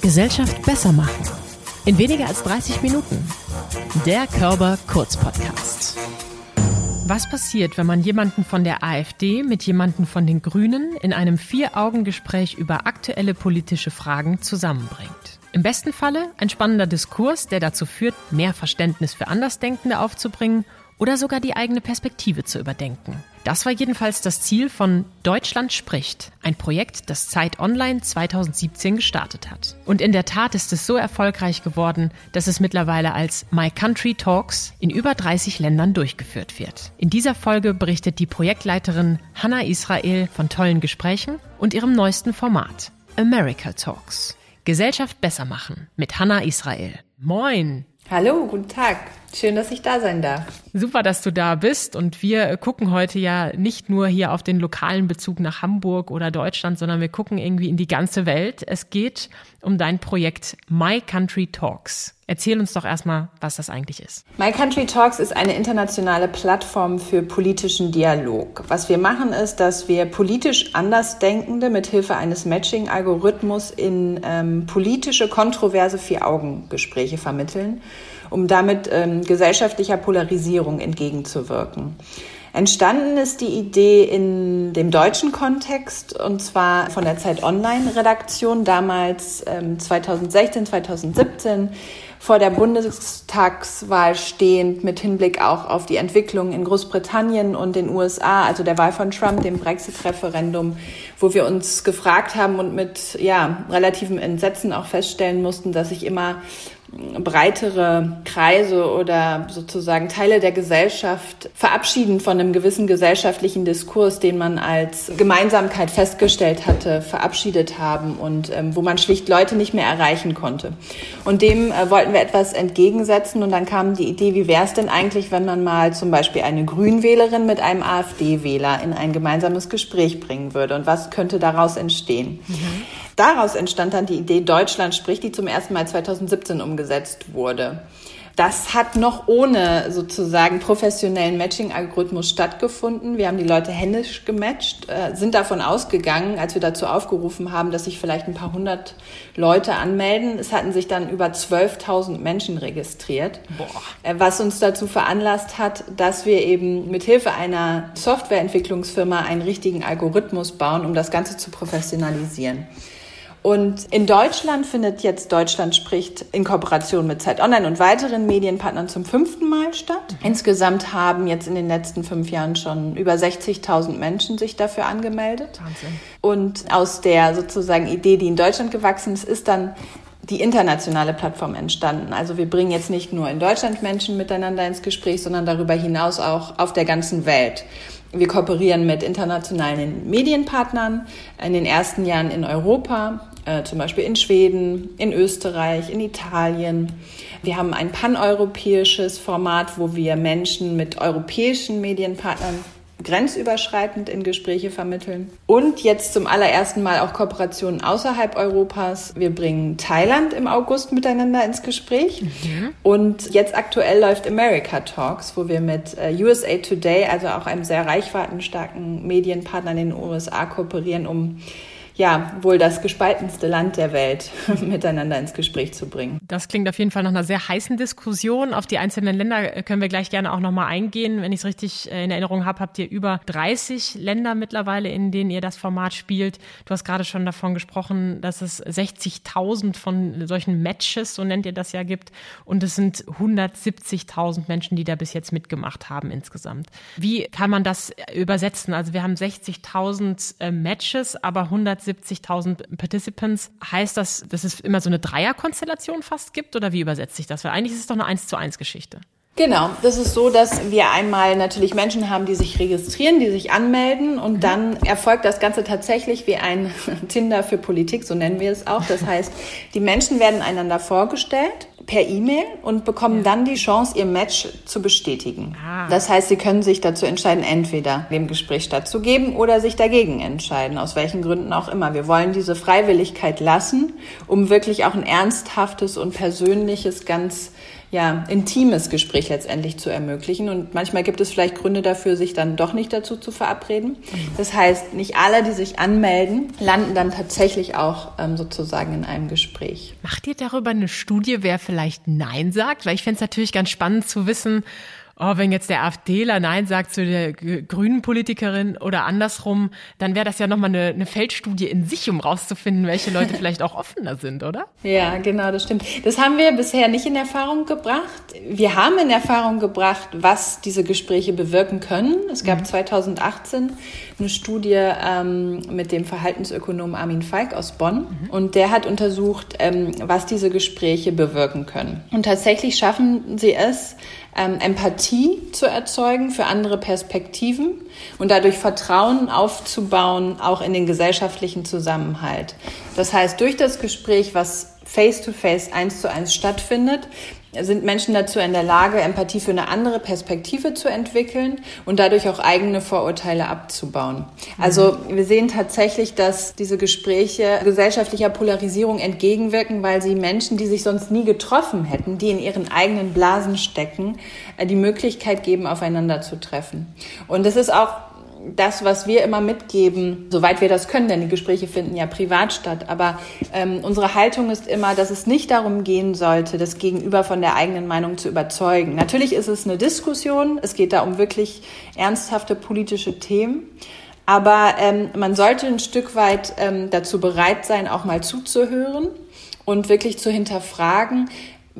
Gesellschaft besser machen. In weniger als 30 Minuten. Der Körper Kurz Podcast. Was passiert, wenn man jemanden von der AfD mit jemanden von den Grünen in einem Vier-Augen-Gespräch über aktuelle politische Fragen zusammenbringt? Im besten Falle ein spannender Diskurs, der dazu führt, mehr Verständnis für Andersdenkende aufzubringen oder sogar die eigene Perspektive zu überdenken. Das war jedenfalls das Ziel von Deutschland spricht, ein Projekt, das Zeit Online 2017 gestartet hat. Und in der Tat ist es so erfolgreich geworden, dass es mittlerweile als My Country Talks in über 30 Ländern durchgeführt wird. In dieser Folge berichtet die Projektleiterin Hannah Israel von tollen Gesprächen und ihrem neuesten Format America Talks. Gesellschaft besser machen mit Hannah Israel. Moin! Hallo, guten Tag. Schön, dass ich da sein darf. Super, dass du da bist. Und wir gucken heute ja nicht nur hier auf den lokalen Bezug nach Hamburg oder Deutschland, sondern wir gucken irgendwie in die ganze Welt. Es geht um dein Projekt My Country Talks. Erzähl uns doch erstmal, was das eigentlich ist. My Country Talks ist eine internationale Plattform für politischen Dialog. Was wir machen ist, dass wir politisch Andersdenkende mit Hilfe eines Matching-Algorithmus in ähm, politische, kontroverse Vier-Augen-Gespräche vermitteln um damit ähm, gesellschaftlicher Polarisierung entgegenzuwirken. Entstanden ist die Idee in dem deutschen Kontext und zwar von der Zeit Online Redaktion damals ähm, 2016, 2017 vor der Bundestagswahl stehend mit Hinblick auch auf die Entwicklung in Großbritannien und den USA, also der Wahl von Trump, dem Brexit-Referendum, wo wir uns gefragt haben und mit ja, relativem Entsetzen auch feststellen mussten, dass sich immer breitere Kreise oder sozusagen Teile der Gesellschaft verabschieden von einem gewissen gesellschaftlichen Diskurs, den man als Gemeinsamkeit festgestellt hatte, verabschiedet haben und ähm, wo man schlicht Leute nicht mehr erreichen konnte. Und dem äh, wollten wir etwas entgegensetzen und dann kam die Idee, wie wäre es denn eigentlich, wenn man mal zum Beispiel eine Grünwählerin mit einem AfD-Wähler in ein gemeinsames Gespräch bringen würde und was könnte daraus entstehen? Mhm. Daraus entstand dann die Idee Deutschland spricht, die zum ersten Mal 2017 umgesetzt wurde. Das hat noch ohne sozusagen professionellen Matching-Algorithmus stattgefunden. Wir haben die Leute händisch gematcht, äh, sind davon ausgegangen, als wir dazu aufgerufen haben, dass sich vielleicht ein paar hundert Leute anmelden. Es hatten sich dann über 12.000 Menschen registriert, Boah. Äh, was uns dazu veranlasst hat, dass wir eben mit Hilfe einer Softwareentwicklungsfirma einen richtigen Algorithmus bauen, um das Ganze zu professionalisieren. Und in Deutschland findet jetzt Deutschland spricht in Kooperation mit Zeit Online und weiteren Medienpartnern zum fünften Mal statt. Insgesamt haben jetzt in den letzten fünf Jahren schon über 60.000 Menschen sich dafür angemeldet. Wahnsinn. Und aus der sozusagen Idee, die in Deutschland gewachsen ist, ist dann die internationale Plattform entstanden. Also wir bringen jetzt nicht nur in Deutschland Menschen miteinander ins Gespräch, sondern darüber hinaus auch auf der ganzen Welt. Wir kooperieren mit internationalen Medienpartnern in den ersten Jahren in Europa, äh, zum Beispiel in Schweden, in Österreich, in Italien. Wir haben ein paneuropäisches Format, wo wir Menschen mit europäischen Medienpartnern grenzüberschreitend in Gespräche vermitteln. Und jetzt zum allerersten Mal auch Kooperationen außerhalb Europas. Wir bringen Thailand im August miteinander ins Gespräch. Mhm. Und jetzt aktuell läuft America Talks, wo wir mit äh, USA Today, also auch einem sehr reichweitenstarken Medienpartner in den USA, kooperieren, um ja, wohl das gespaltenste Land der Welt miteinander ins Gespräch zu bringen. Das klingt auf jeden Fall nach einer sehr heißen Diskussion. Auf die einzelnen Länder können wir gleich gerne auch nochmal eingehen. Wenn ich es richtig äh, in Erinnerung habe, habt ihr über 30 Länder mittlerweile, in denen ihr das Format spielt. Du hast gerade schon davon gesprochen, dass es 60.000 von solchen Matches, so nennt ihr das ja, gibt. Und es sind 170.000 Menschen, die da bis jetzt mitgemacht haben insgesamt. Wie kann man das übersetzen? Also wir haben 60.000 äh, Matches, aber 170 70.000 Participants. Heißt das, dass es immer so eine Dreierkonstellation fast gibt oder wie übersetzt sich das? Weil eigentlich ist es doch eine 1 zu 1 Geschichte. Genau, das ist so, dass wir einmal natürlich Menschen haben, die sich registrieren, die sich anmelden und mhm. dann erfolgt das Ganze tatsächlich wie ein Tinder für Politik, so nennen wir es auch. Das heißt, die Menschen werden einander vorgestellt per E-Mail und bekommen ja. dann die Chance, ihr Match zu bestätigen. Ah. Das heißt, sie können sich dazu entscheiden, entweder dem Gespräch stattzugeben oder sich dagegen entscheiden, aus welchen Gründen auch immer. Wir wollen diese Freiwilligkeit lassen, um wirklich auch ein ernsthaftes und persönliches, ganz ja, intimes Gespräch letztendlich zu ermöglichen. Und manchmal gibt es vielleicht Gründe dafür, sich dann doch nicht dazu zu verabreden. Das heißt, nicht alle, die sich anmelden, landen dann tatsächlich auch ähm, sozusagen in einem Gespräch. Macht ihr darüber eine Studie, wer vielleicht Nein sagt? Weil ich fände es natürlich ganz spannend zu wissen, oh, wenn jetzt der AfDler Nein sagt zu der grünen Politikerin oder andersrum, dann wäre das ja nochmal eine, eine Feldstudie in sich, um rauszufinden, welche Leute vielleicht auch offener sind, oder? Ja, genau, das stimmt. Das haben wir bisher nicht in Erfahrung gebracht. Wir haben in Erfahrung gebracht, was diese Gespräche bewirken können. Es gab mhm. 2018 eine Studie ähm, mit dem Verhaltensökonom Armin Falk aus Bonn mhm. und der hat untersucht, ähm, was diese Gespräche bewirken können. Und tatsächlich schaffen sie es, ähm, Empathie zu erzeugen für andere Perspektiven und dadurch Vertrauen aufzubauen, auch in den gesellschaftlichen Zusammenhalt. Das heißt, durch das Gespräch, was face-to-face, eins zu eins stattfindet, sind Menschen dazu in der Lage, Empathie für eine andere Perspektive zu entwickeln und dadurch auch eigene Vorurteile abzubauen. Also wir sehen tatsächlich, dass diese Gespräche gesellschaftlicher Polarisierung entgegenwirken, weil sie Menschen, die sich sonst nie getroffen hätten, die in ihren eigenen Blasen stecken, äh, die Möglichkeit geben, aufeinander zu treffen. Und das ist auch das, was wir immer mitgeben, soweit wir das können, denn die Gespräche finden ja privat statt. Aber ähm, unsere Haltung ist immer, dass es nicht darum gehen sollte, das Gegenüber von der eigenen Meinung zu überzeugen. Natürlich ist es eine Diskussion. Es geht da um wirklich ernsthafte politische Themen. Aber ähm, man sollte ein Stück weit ähm, dazu bereit sein, auch mal zuzuhören und wirklich zu hinterfragen,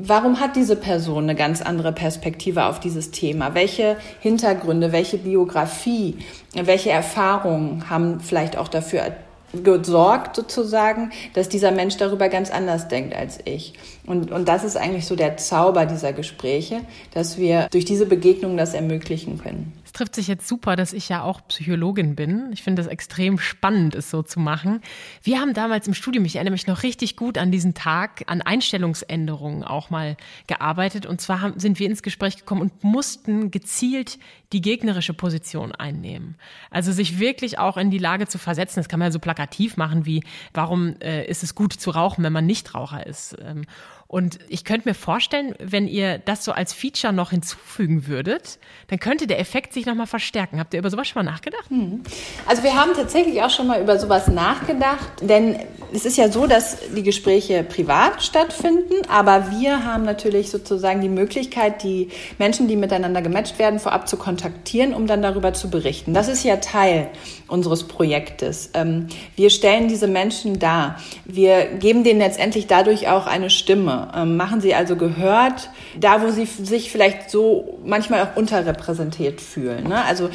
Warum hat diese Person eine ganz andere Perspektive auf dieses Thema? Welche Hintergründe, welche Biografie, welche Erfahrungen haben vielleicht auch dafür gesorgt sozusagen, dass dieser Mensch darüber ganz anders denkt als ich. Und, und das ist eigentlich so der Zauber dieser Gespräche, dass wir durch diese Begegnung das ermöglichen können trifft sich jetzt super, dass ich ja auch Psychologin bin. Ich finde es extrem spannend, es so zu machen. Wir haben damals im Studium, ich erinnere mich noch richtig gut an diesen Tag, an Einstellungsänderungen auch mal gearbeitet. Und zwar haben, sind wir ins Gespräch gekommen und mussten gezielt die gegnerische Position einnehmen. Also sich wirklich auch in die Lage zu versetzen. Das kann man ja so plakativ machen wie, warum äh, ist es gut zu rauchen, wenn man nicht Raucher ist? Ähm, und ich könnte mir vorstellen, wenn ihr das so als Feature noch hinzufügen würdet, dann könnte der Effekt sich nochmal verstärken. Habt ihr über sowas schon mal nachgedacht? Hm. Also wir haben tatsächlich auch schon mal über sowas nachgedacht, denn es ist ja so, dass die Gespräche privat stattfinden, aber wir haben natürlich sozusagen die Möglichkeit, die Menschen, die miteinander gematcht werden, vorab zu kontaktieren, um dann darüber zu berichten. Das ist ja Teil unseres Projektes. Ähm, wir stellen diese Menschen dar. Wir geben denen letztendlich dadurch auch eine Stimme. Ähm, machen sie also gehört, da wo sie sich vielleicht so manchmal auch unterrepräsentiert fühlen. Ne? Also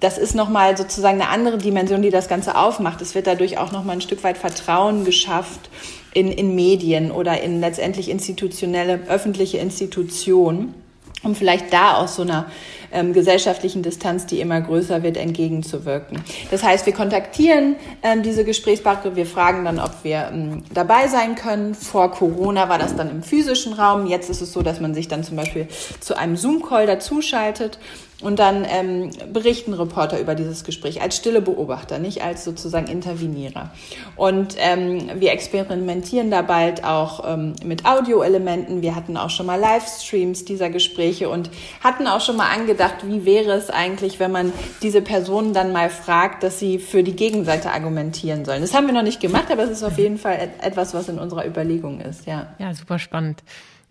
das ist nochmal sozusagen eine andere Dimension, die das Ganze aufmacht. Es wird dadurch auch nochmal ein Stück weit Vertrauen geschafft in, in Medien oder in letztendlich institutionelle, öffentliche Institutionen um vielleicht da aus so einer ähm, gesellschaftlichen Distanz, die immer größer wird, entgegenzuwirken. Das heißt, wir kontaktieren ähm, diese Gesprächspartner, wir fragen dann, ob wir ähm, dabei sein können. Vor Corona war das dann im physischen Raum. Jetzt ist es so, dass man sich dann zum Beispiel zu einem Zoom-Call dazuschaltet und dann ähm, berichten Reporter über dieses Gespräch als stille Beobachter, nicht als sozusagen Intervenierer. Und ähm, wir experimentieren da bald auch ähm, mit Audioelementen. Wir hatten auch schon mal Livestreams dieser Gespräche und hatten auch schon mal angedacht, wie wäre es eigentlich, wenn man diese Personen dann mal fragt, dass sie für die Gegenseite argumentieren sollen. Das haben wir noch nicht gemacht, aber es ist auf jeden Fall etwas, was in unserer Überlegung ist. Ja, ja super spannend.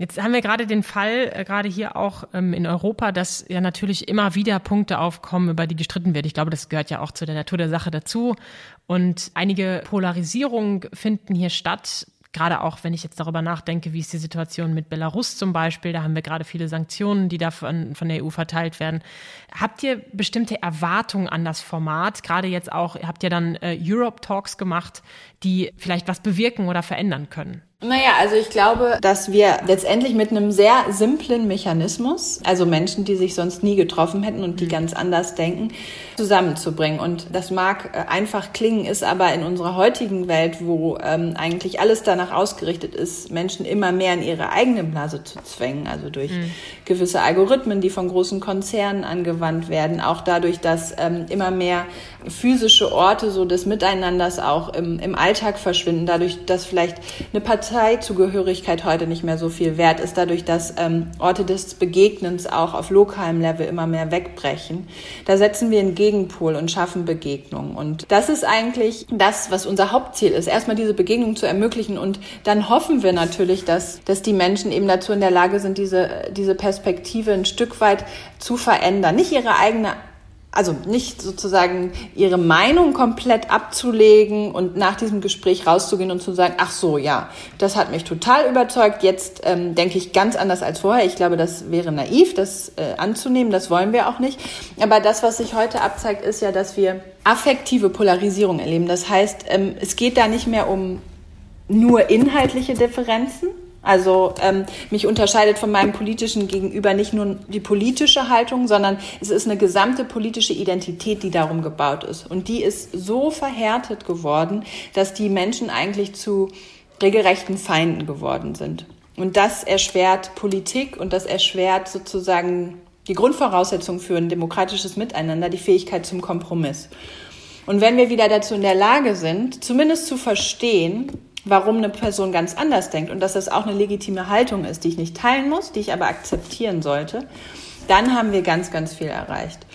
Jetzt haben wir gerade den Fall, äh, gerade hier auch ähm, in Europa, dass ja natürlich immer wieder Punkte aufkommen, über die gestritten wird. Ich glaube, das gehört ja auch zu der Natur der Sache dazu. Und einige Polarisierungen finden hier statt. Gerade auch, wenn ich jetzt darüber nachdenke, wie ist die Situation mit Belarus zum Beispiel, da haben wir gerade viele Sanktionen, die da von, von der EU verteilt werden. Habt ihr bestimmte Erwartungen an das Format? Gerade jetzt auch, habt ihr dann äh, Europe Talks gemacht, die vielleicht was bewirken oder verändern können? Naja, also ich glaube, dass wir letztendlich mit einem sehr simplen Mechanismus, also Menschen, die sich sonst nie getroffen hätten und die mhm. ganz anders denken, zusammenzubringen. Und das mag äh, einfach klingen, ist aber in unserer heutigen Welt, wo ähm, eigentlich alles danach ausgerichtet ist, Menschen immer mehr in ihre eigene Blase zu zwängen, also durch mhm. gewisse Algorithmen, die von großen Konzernen angewandt werden, auch dadurch, dass ähm, immer mehr physische Orte so des Miteinanders auch im, im Alltag verschwinden, dadurch, dass vielleicht eine Partei Parteizugehörigkeit heute nicht mehr so viel wert ist, dadurch, dass ähm, Orte des Begegnens auch auf lokalem Level immer mehr wegbrechen. Da setzen wir einen Gegenpol und schaffen Begegnungen. Und das ist eigentlich das, was unser Hauptziel ist, erstmal diese Begegnung zu ermöglichen. Und dann hoffen wir natürlich, dass, dass die Menschen eben dazu in der Lage sind, diese, diese Perspektive ein Stück weit zu verändern. Nicht ihre eigene also nicht sozusagen ihre Meinung komplett abzulegen und nach diesem Gespräch rauszugehen und zu sagen, ach so, ja, das hat mich total überzeugt, jetzt ähm, denke ich ganz anders als vorher. Ich glaube, das wäre naiv, das äh, anzunehmen, das wollen wir auch nicht. Aber das, was sich heute abzeigt, ist ja, dass wir affektive Polarisierung erleben. Das heißt, ähm, es geht da nicht mehr um nur inhaltliche Differenzen, also ähm, mich unterscheidet von meinem politischen Gegenüber nicht nur die politische Haltung, sondern es ist eine gesamte politische Identität, die darum gebaut ist. Und die ist so verhärtet geworden, dass die Menschen eigentlich zu regelrechten Feinden geworden sind. Und das erschwert Politik und das erschwert sozusagen die Grundvoraussetzung für ein demokratisches Miteinander, die Fähigkeit zum Kompromiss. Und wenn wir wieder dazu in der Lage sind, zumindest zu verstehen, warum eine Person ganz anders denkt und dass das auch eine legitime Haltung ist, die ich nicht teilen muss, die ich aber akzeptieren sollte, dann haben wir ganz, ganz viel erreicht.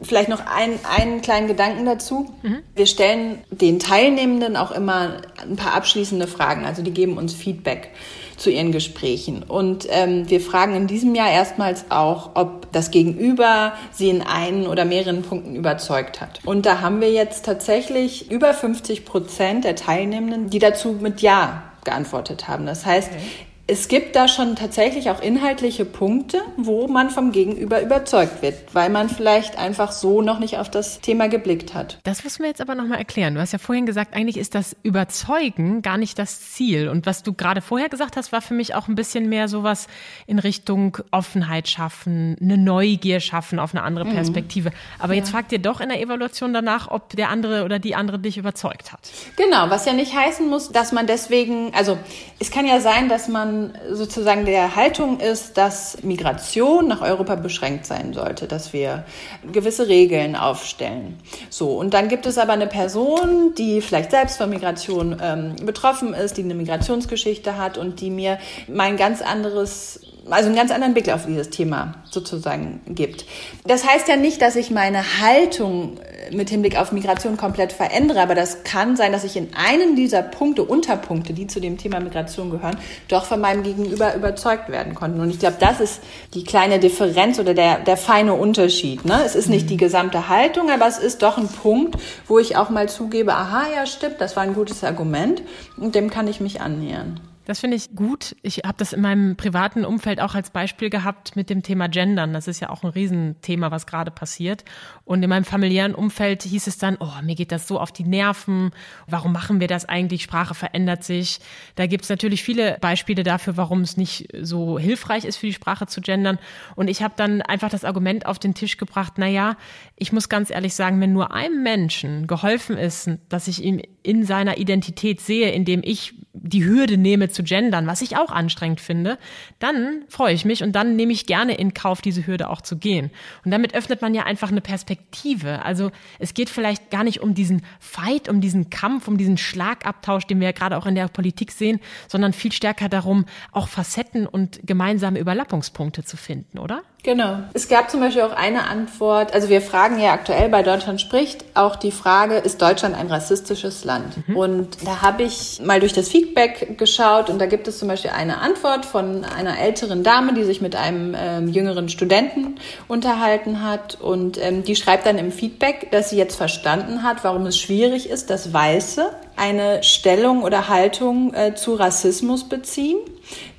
Vielleicht noch ein, einen kleinen Gedanken dazu. Mhm. Wir stellen den Teilnehmenden auch immer ein paar abschließende Fragen. Also die geben uns Feedback zu ihren Gesprächen. Und ähm, wir fragen in diesem Jahr erstmals auch, ob das Gegenüber sie in einen oder mehreren Punkten überzeugt hat. Und da haben wir jetzt tatsächlich über 50 Prozent der Teilnehmenden, die dazu mit Ja geantwortet haben. Das heißt, okay es gibt da schon tatsächlich auch inhaltliche Punkte, wo man vom Gegenüber überzeugt wird, weil man vielleicht einfach so noch nicht auf das Thema geblickt hat. Das müssen wir jetzt aber nochmal erklären. Du hast ja vorhin gesagt, eigentlich ist das Überzeugen gar nicht das Ziel. Und was du gerade vorher gesagt hast, war für mich auch ein bisschen mehr sowas in Richtung Offenheit schaffen, eine Neugier schaffen auf eine andere mhm. Perspektive. Aber ja. jetzt fragt ihr doch in der Evaluation danach, ob der andere oder die andere dich überzeugt hat. Genau, was ja nicht heißen muss, dass man deswegen, also es kann ja sein, dass man sozusagen der Haltung ist, dass Migration nach Europa beschränkt sein sollte, dass wir gewisse Regeln aufstellen. So, und dann gibt es aber eine Person, die vielleicht selbst von Migration ähm, betroffen ist, die eine Migrationsgeschichte hat und die mir mein ganz anderes also einen ganz anderen Blick auf dieses Thema sozusagen gibt. Das heißt ja nicht, dass ich meine Haltung äh, mit Hinblick auf Migration komplett verändere, aber das kann sein, dass ich in einem dieser Punkte, Unterpunkte, die zu dem Thema Migration gehören, doch von meinem Gegenüber überzeugt werden konnten. Und ich glaube, das ist die kleine Differenz oder der, der feine Unterschied. Ne? Es ist nicht mhm. die gesamte Haltung, aber es ist doch ein Punkt, wo ich auch mal zugebe, aha, ja, stimmt, das war ein gutes Argument und dem kann ich mich annähern. Das finde ich gut. Ich habe das in meinem privaten Umfeld auch als Beispiel gehabt mit dem Thema Gendern. Das ist ja auch ein Riesenthema, was gerade passiert. Und in meinem familiären Umfeld hieß es dann, oh, mir geht das so auf die Nerven. Warum machen wir das eigentlich? Sprache verändert sich. Da gibt es natürlich viele Beispiele dafür, warum es nicht so hilfreich ist, für die Sprache zu gendern. Und ich habe dann einfach das Argument auf den Tisch gebracht, na ja, ich muss ganz ehrlich sagen, wenn nur einem Menschen geholfen ist, dass ich ihn in seiner Identität sehe, indem ich die Hürde nehme zu gendern, was ich auch anstrengend finde, dann freue ich mich und dann nehme ich gerne in Kauf, diese Hürde auch zu gehen. Und damit öffnet man ja einfach eine Perspektive. Also es geht vielleicht gar nicht um diesen Fight, um diesen Kampf, um diesen Schlagabtausch, den wir ja gerade auch in der Politik sehen, sondern viel stärker darum, auch Facetten und gemeinsame Überlappungspunkte zu finden, oder? Genau. Es gab zum Beispiel auch eine Antwort, also wir fragen ja aktuell bei Deutschland spricht auch die Frage, ist Deutschland ein rassistisches Land? Mhm. Und da habe ich mal durch das Feedback geschaut und da gibt es zum Beispiel eine Antwort von einer älteren Dame, die sich mit einem ähm, jüngeren Studenten unterhalten hat und ähm, die schreibt dann im Feedback, dass sie jetzt verstanden hat, warum es schwierig ist, dass Weiße eine Stellung oder Haltung äh, zu Rassismus beziehen,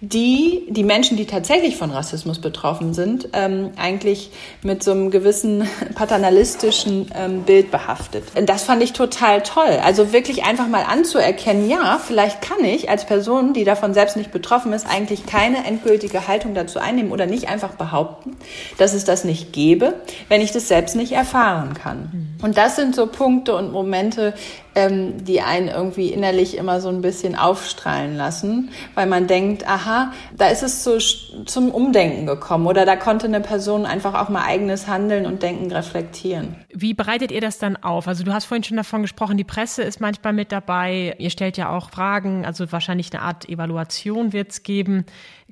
die die Menschen, die tatsächlich von Rassismus betroffen sind, ähm, eigentlich mit so einem gewissen paternalistischen ähm, Bild behaftet. Das fand ich total toll. Also wirklich einfach mal anzuerkennen, ja, vielleicht kann ich als Person, die davon selbst nicht betroffen ist, eigentlich keine endgültige Haltung dazu einnehmen oder nicht einfach behaupten, dass es das nicht gäbe, wenn ich das selbst nicht erfahren kann. Mhm. Und das sind so Punkte und Momente, ähm, die einen irgendwie innerlich immer so ein bisschen aufstrahlen lassen, weil man denkt, aha, da ist es so zum Umdenken gekommen oder da konnte eine Person einfach auch mal eigenes Handeln und Denken reflektieren. Wie bereitet ihr das dann auf? Also du hast vorhin schon davon gesprochen, die Presse ist manchmal mit dabei. Ihr stellt ja auch Fragen, also wahrscheinlich eine Art Evaluation wird es geben.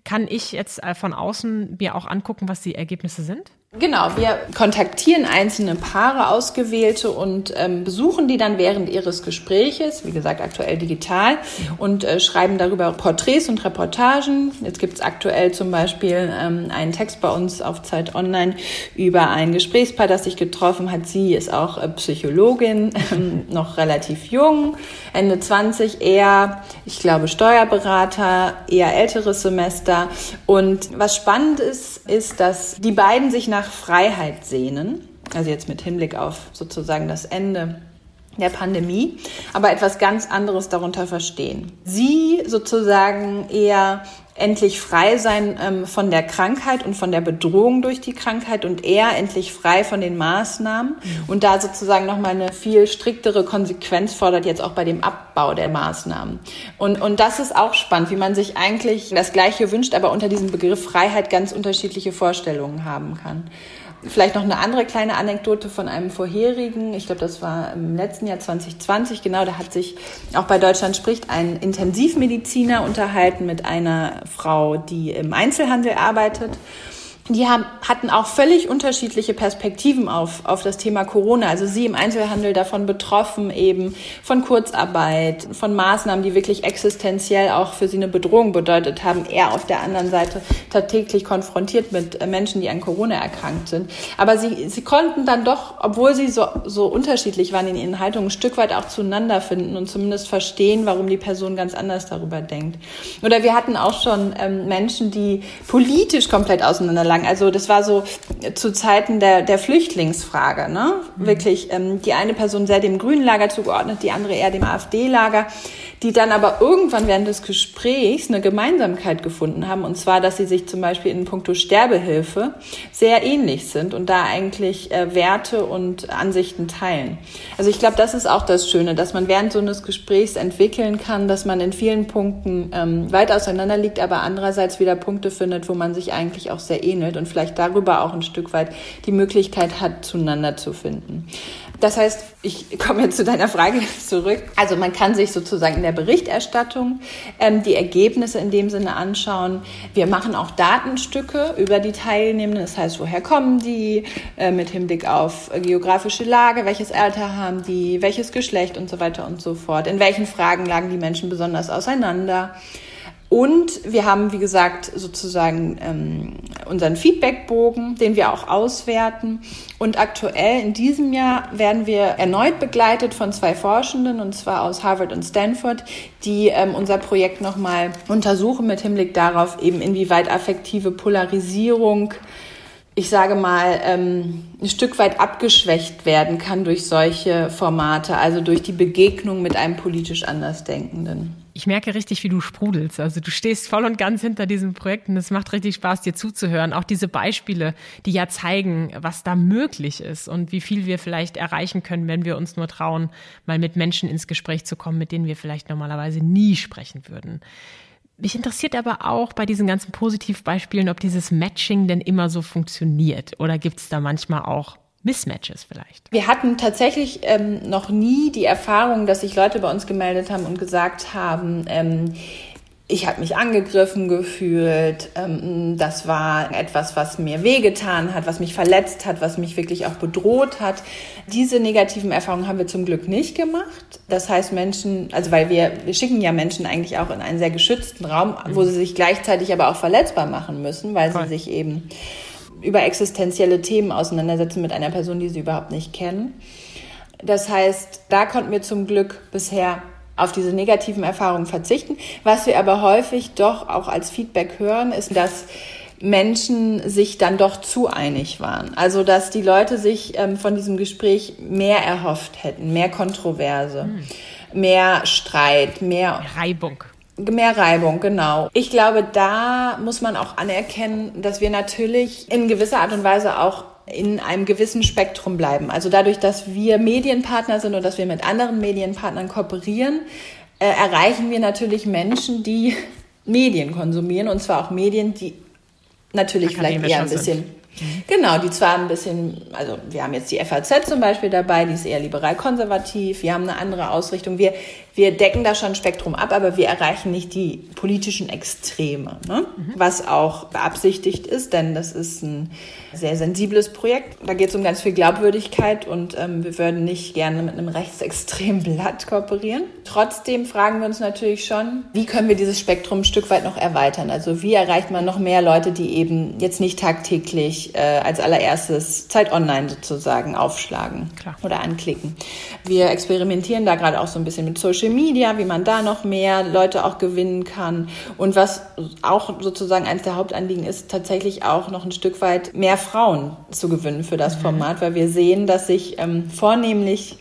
Kann ich jetzt äh, von außen mir auch angucken, was die Ergebnisse sind? Genau, wir kontaktieren einzelne Paare, ausgewählte und ähm, besuchen die dann während ihres Gespräches, wie gesagt aktuell digital, und äh, schreiben darüber Porträts und Reportagen. Jetzt gibt es aktuell zum Beispiel ähm, einen Text bei uns auf Zeit Online über ein Gesprächspaar, das sich getroffen hat. Sie ist auch äh, Psychologin, äh, noch relativ jung, Ende 20, eher, ich glaube, Steuerberater, eher älteres Semester. Und was spannend ist, ist, dass die beiden sich nach nach Freiheit sehnen, also jetzt mit Hinblick auf sozusagen das Ende der Pandemie, aber etwas ganz anderes darunter verstehen. Sie sozusagen eher endlich frei sein ähm, von der Krankheit und von der Bedrohung durch die Krankheit und er endlich frei von den Maßnahmen mhm. und da sozusagen nochmal eine viel striktere Konsequenz fordert jetzt auch bei dem Abbau der Maßnahmen. Und, und das ist auch spannend, wie man sich eigentlich das Gleiche wünscht, aber unter diesem Begriff Freiheit ganz unterschiedliche Vorstellungen haben kann. Vielleicht noch eine andere kleine Anekdote von einem vorherigen, ich glaube, das war im letzten Jahr 2020, genau, da hat sich auch bei Deutschland spricht ein Intensivmediziner unterhalten mit einer Frau, die im Einzelhandel arbeitet die haben, hatten auch völlig unterschiedliche Perspektiven auf, auf das Thema Corona. Also sie im Einzelhandel davon betroffen, eben von Kurzarbeit, von Maßnahmen, die wirklich existenziell auch für sie eine Bedrohung bedeutet haben. Er auf der anderen Seite tagtäglich konfrontiert mit äh, Menschen, die an Corona erkrankt sind. Aber sie, sie konnten dann doch, obwohl sie so, so unterschiedlich waren in ihren Haltungen, ein Stück weit auch zueinander finden und zumindest verstehen, warum die Person ganz anders darüber denkt. Oder wir hatten auch schon ähm, Menschen, die politisch komplett auseinanderlagen sagen. Also das war so zu Zeiten der, der Flüchtlingsfrage. Ne? Mhm. Wirklich ähm, die eine Person sehr dem grünen Lager zugeordnet, die andere eher dem AfD-Lager, die dann aber irgendwann während des Gesprächs eine Gemeinsamkeit gefunden haben. Und zwar, dass sie sich zum Beispiel in puncto Sterbehilfe sehr ähnlich sind und da eigentlich äh, Werte und Ansichten teilen. Also ich glaube, das ist auch das Schöne, dass man während so eines Gesprächs entwickeln kann, dass man in vielen Punkten ähm, weit auseinander liegt, aber andererseits wieder Punkte findet, wo man sich eigentlich auch sehr ähnelt ähnelt und vielleicht darüber auch ein Stück weit die Möglichkeit hat, zueinander zu finden. Das heißt, ich komme jetzt zu deiner Frage zurück. Also man kann sich sozusagen in der Berichterstattung ähm, die Ergebnisse in dem Sinne anschauen. Wir machen auch Datenstücke über die Teilnehmenden. Das heißt, woher kommen die, äh, mit Hinblick auf geografische Lage, welches Alter haben die, welches Geschlecht und so weiter und so fort. In welchen Fragen lagen die Menschen besonders auseinander. Und wir haben, wie gesagt, sozusagen ähm, unseren Feedbackbogen, den wir auch auswerten. Und aktuell in diesem Jahr werden wir erneut begleitet von zwei Forschenden, und zwar aus Harvard und Stanford, die ähm, unser Projekt nochmal untersuchen mit Hinblick darauf, eben inwieweit affektive Polarisierung ich sage mal, ähm, ein Stück weit abgeschwächt werden kann durch solche Formate, also durch die Begegnung mit einem politisch Andersdenkenden. Ich merke richtig, wie du sprudelst. Also du stehst voll und ganz hinter diesem Projekt und es macht richtig Spaß, dir zuzuhören. Auch diese Beispiele, die ja zeigen, was da möglich ist und wie viel wir vielleicht erreichen können, wenn wir uns nur trauen, mal mit Menschen ins Gespräch zu kommen, mit denen wir vielleicht normalerweise nie sprechen würden. Mich interessiert aber auch bei diesen ganzen Positivbeispielen, ob dieses Matching denn immer so funktioniert oder gibt es da manchmal auch Mismatches vielleicht? Wir hatten tatsächlich ähm, noch nie die Erfahrung, dass sich Leute bei uns gemeldet haben und gesagt haben, ähm, ich habe mich angegriffen gefühlt. Ähm, das war etwas, was mir wehgetan hat, was mich verletzt hat, was mich wirklich auch bedroht hat. Diese negativen Erfahrungen haben wir zum Glück nicht gemacht. Das heißt, Menschen, also weil wir, wir schicken ja Menschen eigentlich auch in einen sehr geschützten Raum, wo sie sich gleichzeitig aber auch verletzbar machen müssen, weil sie sich eben über existenzielle Themen auseinandersetzen mit einer Person, die sie überhaupt nicht kennen. Das heißt, da konnten wir zum Glück bisher auf diese negativen Erfahrungen verzichten. Was wir aber häufig doch auch als Feedback hören, ist, dass Menschen sich dann doch zu einig waren. Also dass die Leute sich ähm, von diesem Gespräch mehr erhofft hätten, mehr Kontroverse, mhm. mehr Streit, mehr Reibung. Mehr Reibung, genau. Ich glaube, da muss man auch anerkennen, dass wir natürlich in gewisser Art und Weise auch in einem gewissen Spektrum bleiben. Also dadurch, dass wir Medienpartner sind und dass wir mit anderen Medienpartnern kooperieren, äh, erreichen wir natürlich Menschen, die Medien konsumieren und zwar auch Medien, die natürlich vielleicht eher ein bisschen sind. Genau, die zwar ein bisschen, also wir haben jetzt die FAZ zum Beispiel dabei, die ist eher liberal-konservativ, wir haben eine andere Ausrichtung. Wir, wir decken da schon ein Spektrum ab, aber wir erreichen nicht die politischen Extreme, ne? mhm. was auch beabsichtigt ist, denn das ist ein sehr sensibles Projekt. Da geht es um ganz viel Glaubwürdigkeit und ähm, wir würden nicht gerne mit einem rechtsextremen Blatt kooperieren. Trotzdem fragen wir uns natürlich schon, wie können wir dieses Spektrum ein Stück weit noch erweitern? Also wie erreicht man noch mehr Leute, die eben jetzt nicht tagtäglich äh, als allererstes Zeit Online sozusagen aufschlagen Klar. oder anklicken? Wir experimentieren da gerade auch so ein bisschen mit Social Media, wie man da noch mehr Leute auch gewinnen kann. Und was auch sozusagen eines der Hauptanliegen ist, tatsächlich auch noch ein Stück weit mehr Frauen zu gewinnen für das mhm. Format, weil wir sehen, dass sich ähm, vornehmlich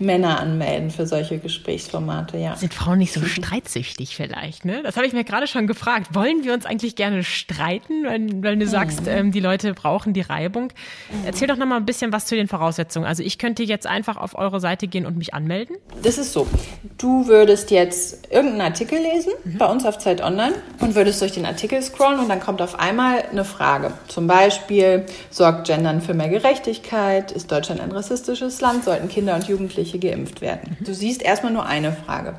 Männer anmelden für solche Gesprächsformate, ja. Sind Frauen nicht so streitsüchtig vielleicht, ne? Das habe ich mir gerade schon gefragt. Wollen wir uns eigentlich gerne streiten, weil, weil du sagst, mhm. ähm, die Leute brauchen die Reibung? Mhm. Erzähl doch noch mal ein bisschen was zu den Voraussetzungen. Also ich könnte jetzt einfach auf eure Seite gehen und mich anmelden. Das ist so. Du würdest jetzt irgendeinen Artikel lesen mhm. bei uns auf Zeit Online und würdest durch den Artikel scrollen und dann kommt auf einmal eine Frage. Zum Beispiel, sorgt Gendern für mehr Gerechtigkeit? Ist Deutschland ein rassistisches Land? Sollten Kinder und Jugendliche Jugendliche geimpft werden. Du siehst erstmal nur eine Frage.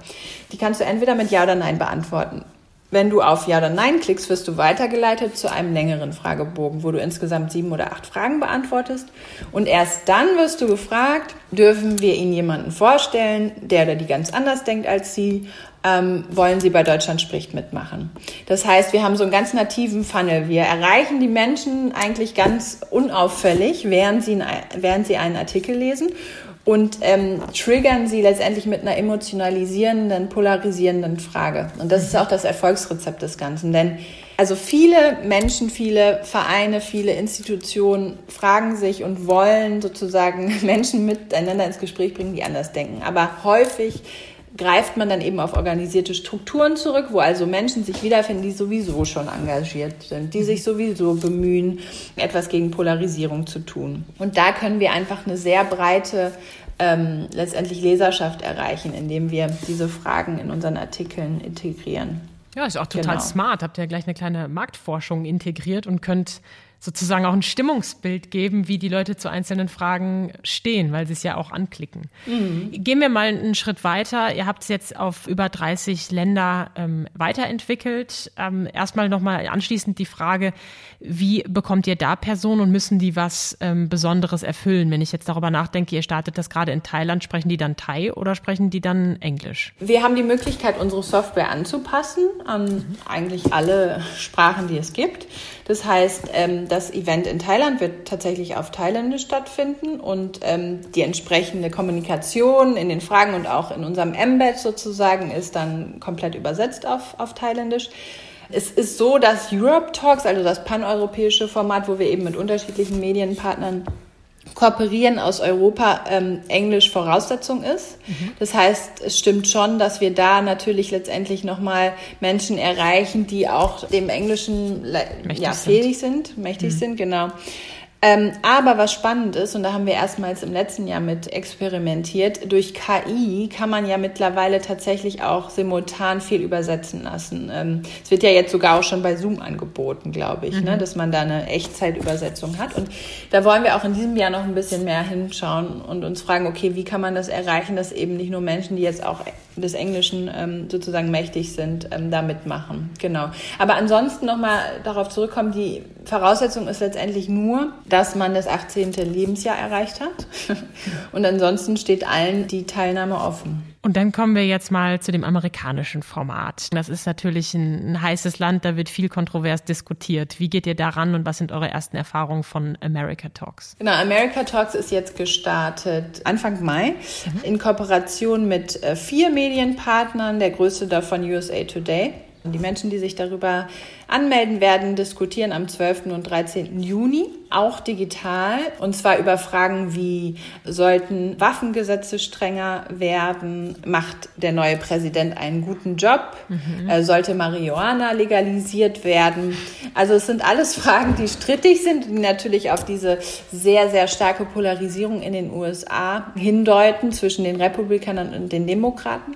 Die kannst du entweder mit Ja oder Nein beantworten. Wenn du auf Ja oder Nein klickst, wirst du weitergeleitet zu einem längeren Fragebogen, wo du insgesamt sieben oder acht Fragen beantwortest. Und erst dann wirst du gefragt, dürfen wir Ihnen jemanden vorstellen, der oder die ganz anders denkt als Sie? Ähm, wollen Sie bei Deutschland spricht mitmachen? Das heißt, wir haben so einen ganz nativen Funnel. Wir erreichen die Menschen eigentlich ganz unauffällig, während sie, während sie einen Artikel lesen und ähm, triggern sie letztendlich mit einer emotionalisierenden, polarisierenden Frage. Und das ist auch das Erfolgsrezept des Ganzen. Denn also viele Menschen, viele Vereine, viele Institutionen fragen sich und wollen sozusagen Menschen miteinander ins Gespräch bringen, die anders denken. Aber häufig greift man dann eben auf organisierte Strukturen zurück, wo also Menschen sich wiederfinden, die sowieso schon engagiert sind, die sich sowieso bemühen, etwas gegen Polarisierung zu tun. Und da können wir einfach eine sehr breite ähm, letztendlich Leserschaft erreichen, indem wir diese Fragen in unseren Artikeln integrieren. Ja, ist auch total genau. smart. Habt ihr ja gleich eine kleine Marktforschung integriert und könnt sozusagen auch ein Stimmungsbild geben, wie die Leute zu einzelnen Fragen stehen, weil sie es ja auch anklicken. Mhm. Gehen wir mal einen Schritt weiter. Ihr habt es jetzt auf über 30 Länder ähm, weiterentwickelt. Ähm, erstmal nochmal anschließend die Frage, wie bekommt ihr da Personen und müssen die was ähm, Besonderes erfüllen? Wenn ich jetzt darüber nachdenke, ihr startet das gerade in Thailand, sprechen die dann Thai oder sprechen die dann Englisch? Wir haben die Möglichkeit, unsere Software anzupassen an mhm. eigentlich alle Sprachen, die es gibt. Das heißt, ähm, das Event in Thailand wird tatsächlich auf Thailändisch stattfinden und ähm, die entsprechende Kommunikation in den Fragen und auch in unserem Embed sozusagen ist dann komplett übersetzt auf, auf Thailändisch. Es ist so, dass Europe Talks, also das paneuropäische Format, wo wir eben mit unterschiedlichen Medienpartnern Kooperieren aus Europa ähm, Englisch Voraussetzung ist. Mhm. Das heißt, es stimmt schon, dass wir da natürlich letztendlich nochmal Menschen erreichen, die auch dem Englischen ja, fähig sind, sind mächtig mhm. sind, genau. Ähm, aber was spannend ist, und da haben wir erstmals im letzten Jahr mit experimentiert, durch KI kann man ja mittlerweile tatsächlich auch simultan viel übersetzen lassen. Ähm, es wird ja jetzt sogar auch schon bei Zoom angeboten, glaube ich, ne, mhm. ne, dass man da eine Echtzeitübersetzung hat. Und da wollen wir auch in diesem Jahr noch ein bisschen mehr hinschauen und uns fragen, okay, wie kann man das erreichen, dass eben nicht nur Menschen, die jetzt auch des Englischen ähm, sozusagen mächtig sind, ähm, da mitmachen. Genau. Aber ansonsten nochmal darauf zurückkommen, die Voraussetzung ist letztendlich nur, dass man das 18. Lebensjahr erreicht hat. Und ansonsten steht allen die Teilnahme offen. Und dann kommen wir jetzt mal zu dem amerikanischen Format. Das ist natürlich ein, ein, heißes Land, da wird viel kontrovers diskutiert. Wie geht ihr daran und was sind eure ersten Erfahrungen von America Talks? Genau, America Talks ist jetzt gestartet Anfang Mai mhm. in Kooperation mit äh, vier Medienpartnern, der größte davon USA Today. Die Menschen, die sich darüber anmelden werden, diskutieren am 12. und 13. Juni, auch digital, und zwar über Fragen wie, sollten Waffengesetze strenger werden? Macht der neue Präsident einen guten Job? Mhm. Äh, sollte Marihuana legalisiert werden? Also es sind alles Fragen, die strittig sind, die natürlich auf diese sehr, sehr starke Polarisierung in den USA hindeuten zwischen den Republikanern und den Demokraten.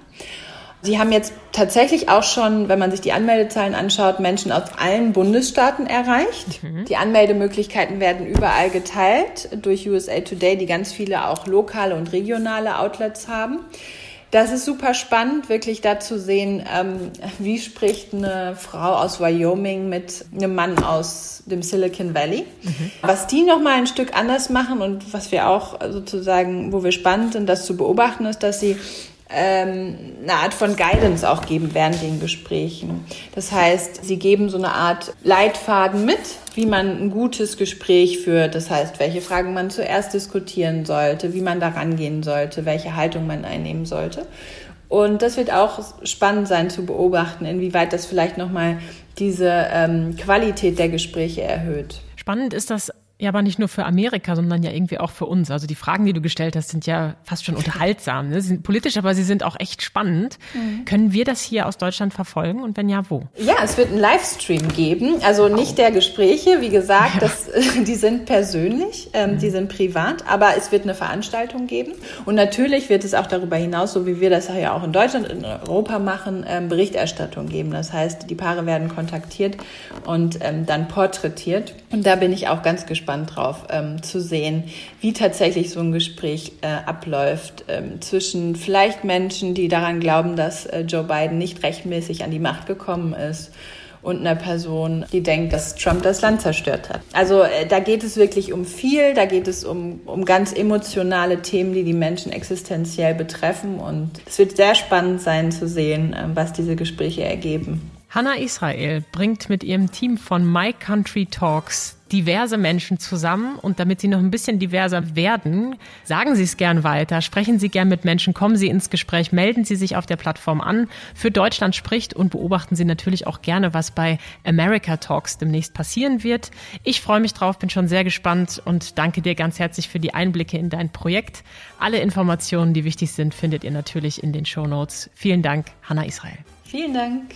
Sie haben jetzt tatsächlich auch schon, wenn man sich die Anmeldezahlen anschaut, Menschen aus allen Bundesstaaten erreicht. Mhm. Die Anmeldemöglichkeiten werden überall geteilt durch USA Today, die ganz viele auch lokale und regionale Outlets haben. Das ist super spannend, wirklich da zu sehen, ähm, wie spricht eine Frau aus Wyoming mit einem Mann aus dem Silicon Valley. Mhm. Was die nochmal ein Stück anders machen und was wir auch sozusagen, wo wir spannend sind, das zu beobachten, ist, dass sie ähm, eine Art von Guidance auch geben während den Gesprächen. Das heißt, sie geben so eine Art Leitfaden mit, wie man ein gutes Gespräch führt. Das heißt, welche Fragen man zuerst diskutieren sollte, wie man da rangehen sollte, welche Haltung man einnehmen sollte. Und das wird auch spannend sein zu beobachten, inwieweit das vielleicht nochmal diese ähm, Qualität der Gespräche erhöht. Spannend ist das ja, aber nicht nur für Amerika, sondern ja irgendwie auch für uns. Also die Fragen, die du gestellt hast, sind ja fast schon unterhaltsam. Ne? Sie sind politisch, aber sie sind auch echt spannend. Mhm. Können wir das hier aus Deutschland verfolgen und wenn ja, wo? Ja, es wird einen Livestream geben. Also nicht der Gespräche, wie gesagt, ja. das, die sind persönlich, ähm, mhm. die sind privat, aber es wird eine Veranstaltung geben. Und natürlich wird es auch darüber hinaus, so wie wir das ja auch in Deutschland, in Europa machen, ähm, Berichterstattung geben. Das heißt, die Paare werden kontaktiert und ähm, dann porträtiert. Und da bin ich auch ganz gespannt gespannt drauf, ähm, zu sehen, wie tatsächlich so ein Gespräch äh, abläuft ähm, zwischen vielleicht Menschen, die daran glauben, dass äh, Joe Biden nicht rechtmäßig an die Macht gekommen ist und einer Person, die denkt, dass Trump das Land zerstört hat. Also äh, da geht es wirklich um viel, da geht es um, um ganz emotionale Themen, die die Menschen existenziell betreffen und es wird sehr spannend sein zu sehen, äh, was diese Gespräche ergeben. Hannah Israel bringt mit ihrem Team von My Country Talks diverse Menschen zusammen und damit sie noch ein bisschen diverser werden, sagen Sie es gern weiter, sprechen Sie gern mit Menschen, kommen Sie ins Gespräch, melden Sie sich auf der Plattform an. Für Deutschland spricht und beobachten Sie natürlich auch gerne, was bei America Talks demnächst passieren wird. Ich freue mich drauf, bin schon sehr gespannt und danke dir ganz herzlich für die Einblicke in dein Projekt. Alle Informationen, die wichtig sind, findet ihr natürlich in den Show Notes. Vielen Dank, Hannah Israel. Vielen Dank.